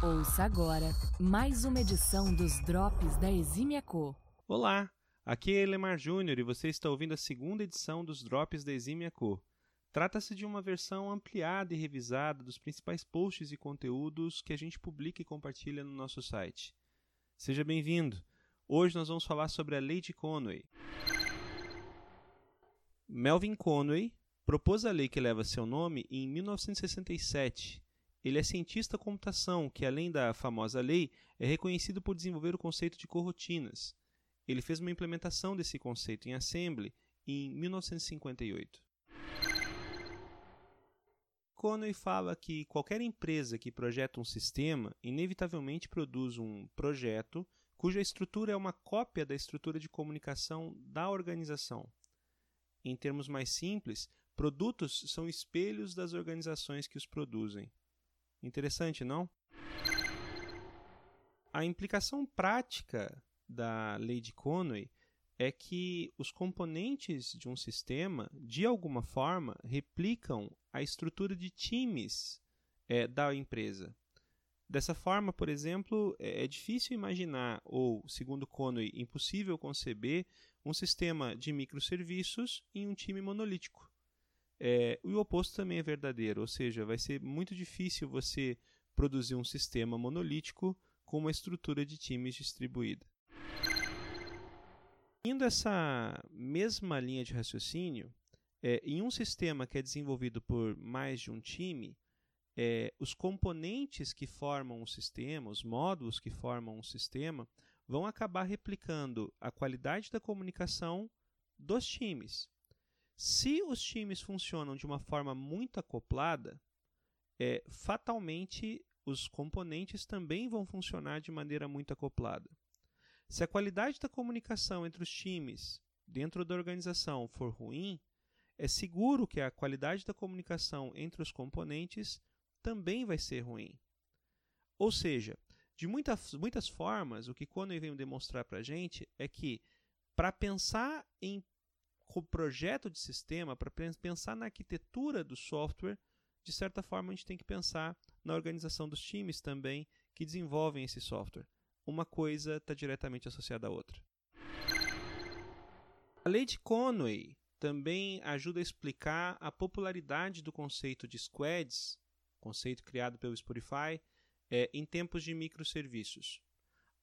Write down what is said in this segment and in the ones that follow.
Ouça agora mais uma edição dos Drops da Exímia Co. Olá, aqui é Elemar Júnior e você está ouvindo a segunda edição dos Drops da Exímia Co. Trata-se de uma versão ampliada e revisada dos principais posts e conteúdos que a gente publica e compartilha no nosso site. Seja bem-vindo! Hoje nós vamos falar sobre a Lei de Conway. Melvin Conway propôs a lei que leva seu nome em 1967 ele é cientista da computação, que além da famosa lei, é reconhecido por desenvolver o conceito de corrotinas. Ele fez uma implementação desse conceito em Assembly em 1958. Conway fala que qualquer empresa que projeta um sistema inevitavelmente produz um projeto cuja estrutura é uma cópia da estrutura de comunicação da organização. Em termos mais simples, produtos são espelhos das organizações que os produzem. Interessante, não? A implicação prática da lei de Conway é que os componentes de um sistema, de alguma forma, replicam a estrutura de times é, da empresa. Dessa forma, por exemplo, é, é difícil imaginar, ou, segundo Conway, impossível conceber, um sistema de microserviços em um time monolítico. É, o oposto também é verdadeiro, ou seja, vai ser muito difícil você produzir um sistema monolítico com uma estrutura de times distribuída. Indo essa mesma linha de raciocínio, é, em um sistema que é desenvolvido por mais de um time, é, os componentes que formam o sistema, os módulos que formam o sistema, vão acabar replicando a qualidade da comunicação dos times. Se os times funcionam de uma forma muito acoplada, é, fatalmente os componentes também vão funcionar de maneira muito acoplada. Se a qualidade da comunicação entre os times dentro da organização for ruim, é seguro que a qualidade da comunicação entre os componentes também vai ser ruim. Ou seja, de muitas, muitas formas, o que Conway veio demonstrar para a gente é que para pensar em o projeto de sistema, para pensar na arquitetura do software, de certa forma a gente tem que pensar na organização dos times também que desenvolvem esse software. Uma coisa está diretamente associada à outra. A lei de Conway também ajuda a explicar a popularidade do conceito de squads, conceito criado pelo Spotify, é, em tempos de microserviços.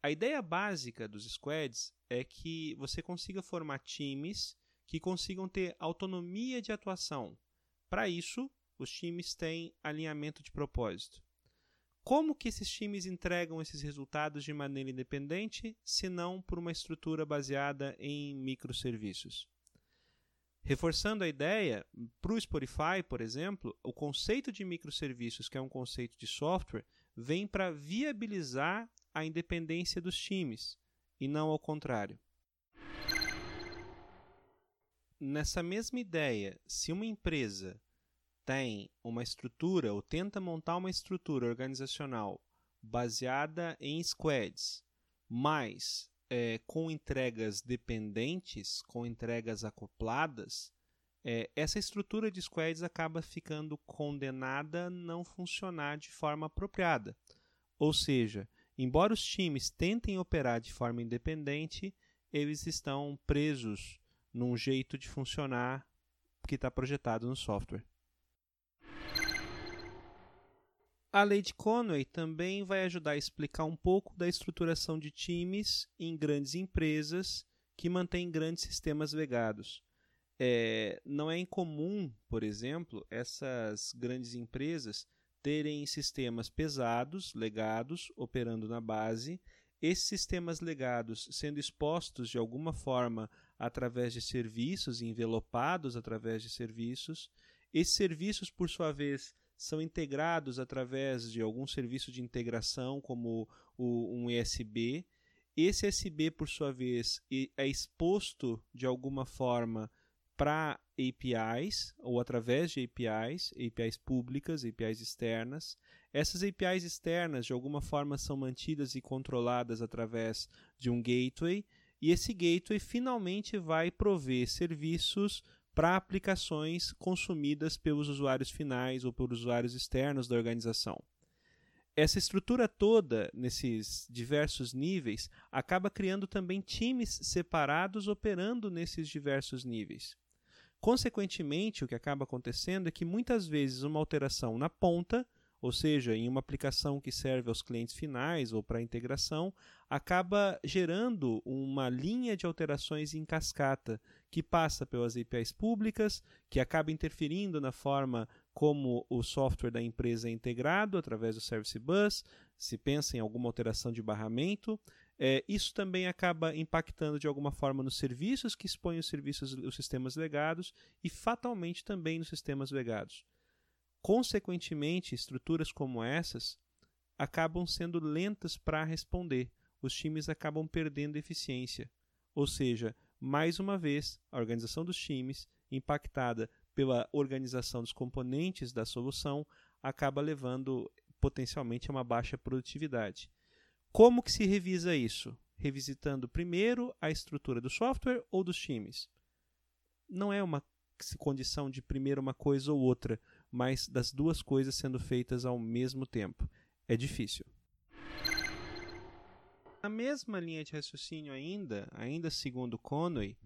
A ideia básica dos squads é que você consiga formar times que consigam ter autonomia de atuação. Para isso, os times têm alinhamento de propósito. Como que esses times entregam esses resultados de maneira independente, se não por uma estrutura baseada em microserviços? Reforçando a ideia, para o Spotify, por exemplo, o conceito de microserviços, que é um conceito de software, vem para viabilizar a independência dos times, e não ao contrário nessa mesma ideia, se uma empresa tem uma estrutura ou tenta montar uma estrutura organizacional baseada em squads, mas é, com entregas dependentes, com entregas acopladas, é, essa estrutura de squads acaba ficando condenada a não funcionar de forma apropriada. Ou seja, embora os times tentem operar de forma independente, eles estão presos num jeito de funcionar que está projetado no software. A lei de Conway também vai ajudar a explicar um pouco da estruturação de times em grandes empresas que mantêm grandes sistemas legados. É, não é incomum, por exemplo, essas grandes empresas terem sistemas pesados, legados, operando na base, esses sistemas legados sendo expostos de alguma forma através de serviços, envelopados através de serviços. Esses serviços, por sua vez, são integrados através de algum serviço de integração, como o, um USB. Esse USB, por sua vez, é exposto de alguma forma para APIs ou através de APIs, APIs públicas, APIs externas. Essas APIs externas, de alguma forma, são mantidas e controladas através de um gateway e esse gateway finalmente vai prover serviços para aplicações consumidas pelos usuários finais ou pelos usuários externos da organização. essa estrutura toda, nesses diversos níveis, acaba criando também times separados operando nesses diversos níveis. Consequentemente, o que acaba acontecendo é que muitas vezes uma alteração na ponta, ou seja, em uma aplicação que serve aos clientes finais ou para integração, acaba gerando uma linha de alterações em cascata que passa pelas APIs públicas, que acaba interferindo na forma como o software da empresa é integrado através do Service Bus, se pensa em alguma alteração de barramento, é, isso também acaba impactando de alguma forma nos serviços que expõem os serviços, os sistemas legados e fatalmente também nos sistemas legados. Consequentemente, estruturas como essas acabam sendo lentas para responder. Os times acabam perdendo eficiência. Ou seja, mais uma vez, a organização dos times, impactada pela organização dos componentes da solução, acaba levando potencialmente a uma baixa produtividade. Como que se revisa isso? Revisitando primeiro a estrutura do software ou dos times? Não é uma condição de primeiro uma coisa ou outra, mas das duas coisas sendo feitas ao mesmo tempo. É difícil. Na mesma linha de raciocínio ainda, ainda segundo Conway,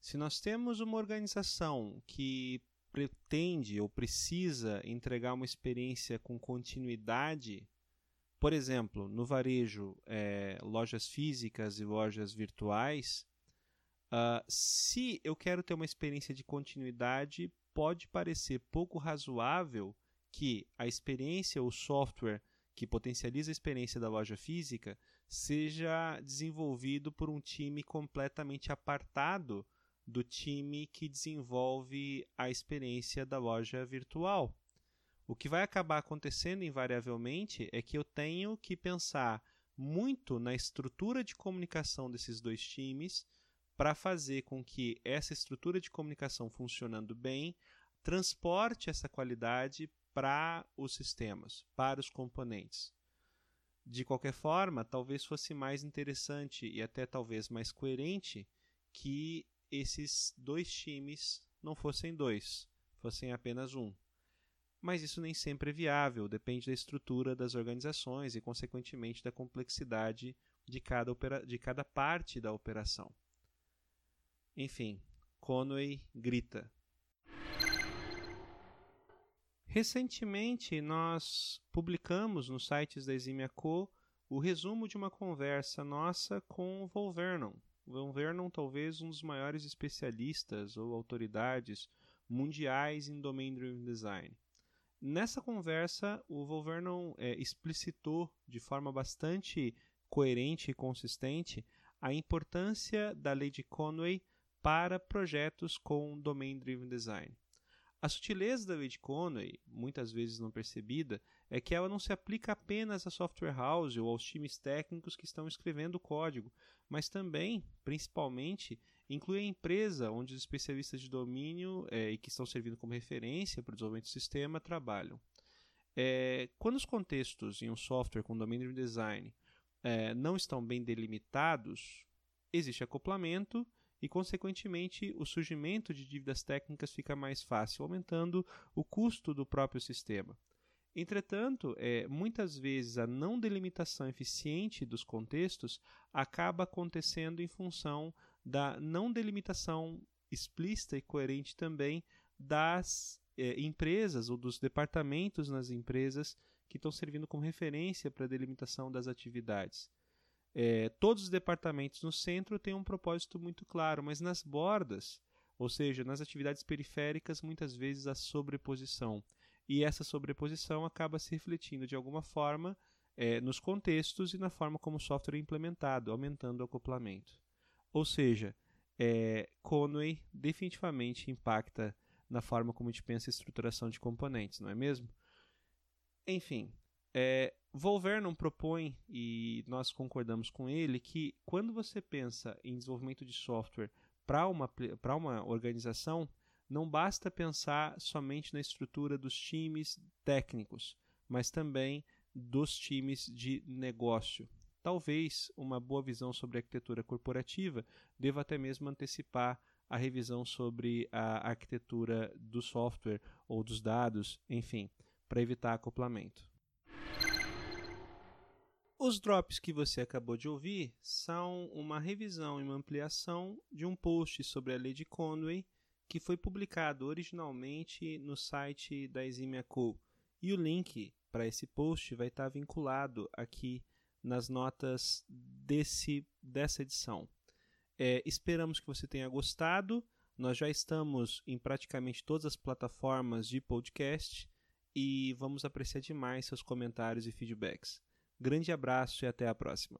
se nós temos uma organização que pretende ou precisa entregar uma experiência com continuidade por exemplo, no varejo, é, lojas físicas e lojas virtuais, uh, se eu quero ter uma experiência de continuidade, pode parecer pouco razoável que a experiência, o software que potencializa a experiência da loja física, seja desenvolvido por um time completamente apartado do time que desenvolve a experiência da loja virtual. O que vai acabar acontecendo invariavelmente é que eu tenho que pensar muito na estrutura de comunicação desses dois times para fazer com que essa estrutura de comunicação funcionando bem transporte essa qualidade para os sistemas, para os componentes. De qualquer forma, talvez fosse mais interessante e até talvez mais coerente que esses dois times não fossem dois, fossem apenas um mas isso nem sempre é viável, depende da estrutura das organizações e, consequentemente, da complexidade de cada, de cada parte da operação. Enfim, Conway grita. Recentemente, nós publicamos nos sites da Eximia Co o resumo de uma conversa nossa com o Volvernon. Volvernon, talvez um dos maiores especialistas ou autoridades mundiais em Domain Driven Design. Nessa conversa, o Volvernon é, explicitou de forma bastante coerente e consistente a importância da lei de Conway para projetos com Domain Driven Design. A sutileza da lei de Conway, muitas vezes não percebida, é que ela não se aplica apenas à software house ou aos times técnicos que estão escrevendo o código, mas também, principalmente, inclui a empresa onde os especialistas de domínio é, e que estão servindo como referência para o desenvolvimento do sistema trabalham. É, quando os contextos em um software com domínio de design é, não estão bem delimitados, existe acoplamento e, consequentemente, o surgimento de dívidas técnicas fica mais fácil, aumentando o custo do próprio sistema. Entretanto, é, muitas vezes a não delimitação eficiente dos contextos acaba acontecendo em função da não delimitação explícita e coerente também das é, empresas ou dos departamentos nas empresas que estão servindo como referência para a delimitação das atividades. É, todos os departamentos no centro têm um propósito muito claro, mas nas bordas, ou seja, nas atividades periféricas, muitas vezes a sobreposição. E essa sobreposição acaba se refletindo de alguma forma é, nos contextos e na forma como o software é implementado, aumentando o acoplamento. Ou seja, é, Conway definitivamente impacta na forma como a gente pensa a estruturação de componentes, não é mesmo? Enfim, é, Volvernon propõe, e nós concordamos com ele, que quando você pensa em desenvolvimento de software para uma, uma organização, não basta pensar somente na estrutura dos times técnicos, mas também dos times de negócio. Talvez uma boa visão sobre arquitetura corporativa deva até mesmo antecipar a revisão sobre a arquitetura do software ou dos dados, enfim, para evitar acoplamento. Os drops que você acabou de ouvir são uma revisão e uma ampliação de um post sobre a lei de Conway que foi publicado originalmente no site da Eximia Co. E o link para esse post vai estar vinculado aqui nas notas desse, dessa edição. É, esperamos que você tenha gostado. Nós já estamos em praticamente todas as plataformas de podcast e vamos apreciar demais seus comentários e feedbacks. Grande abraço e até a próxima.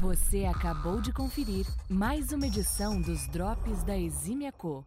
Você acabou de conferir mais uma edição dos Drops da Exímia Co.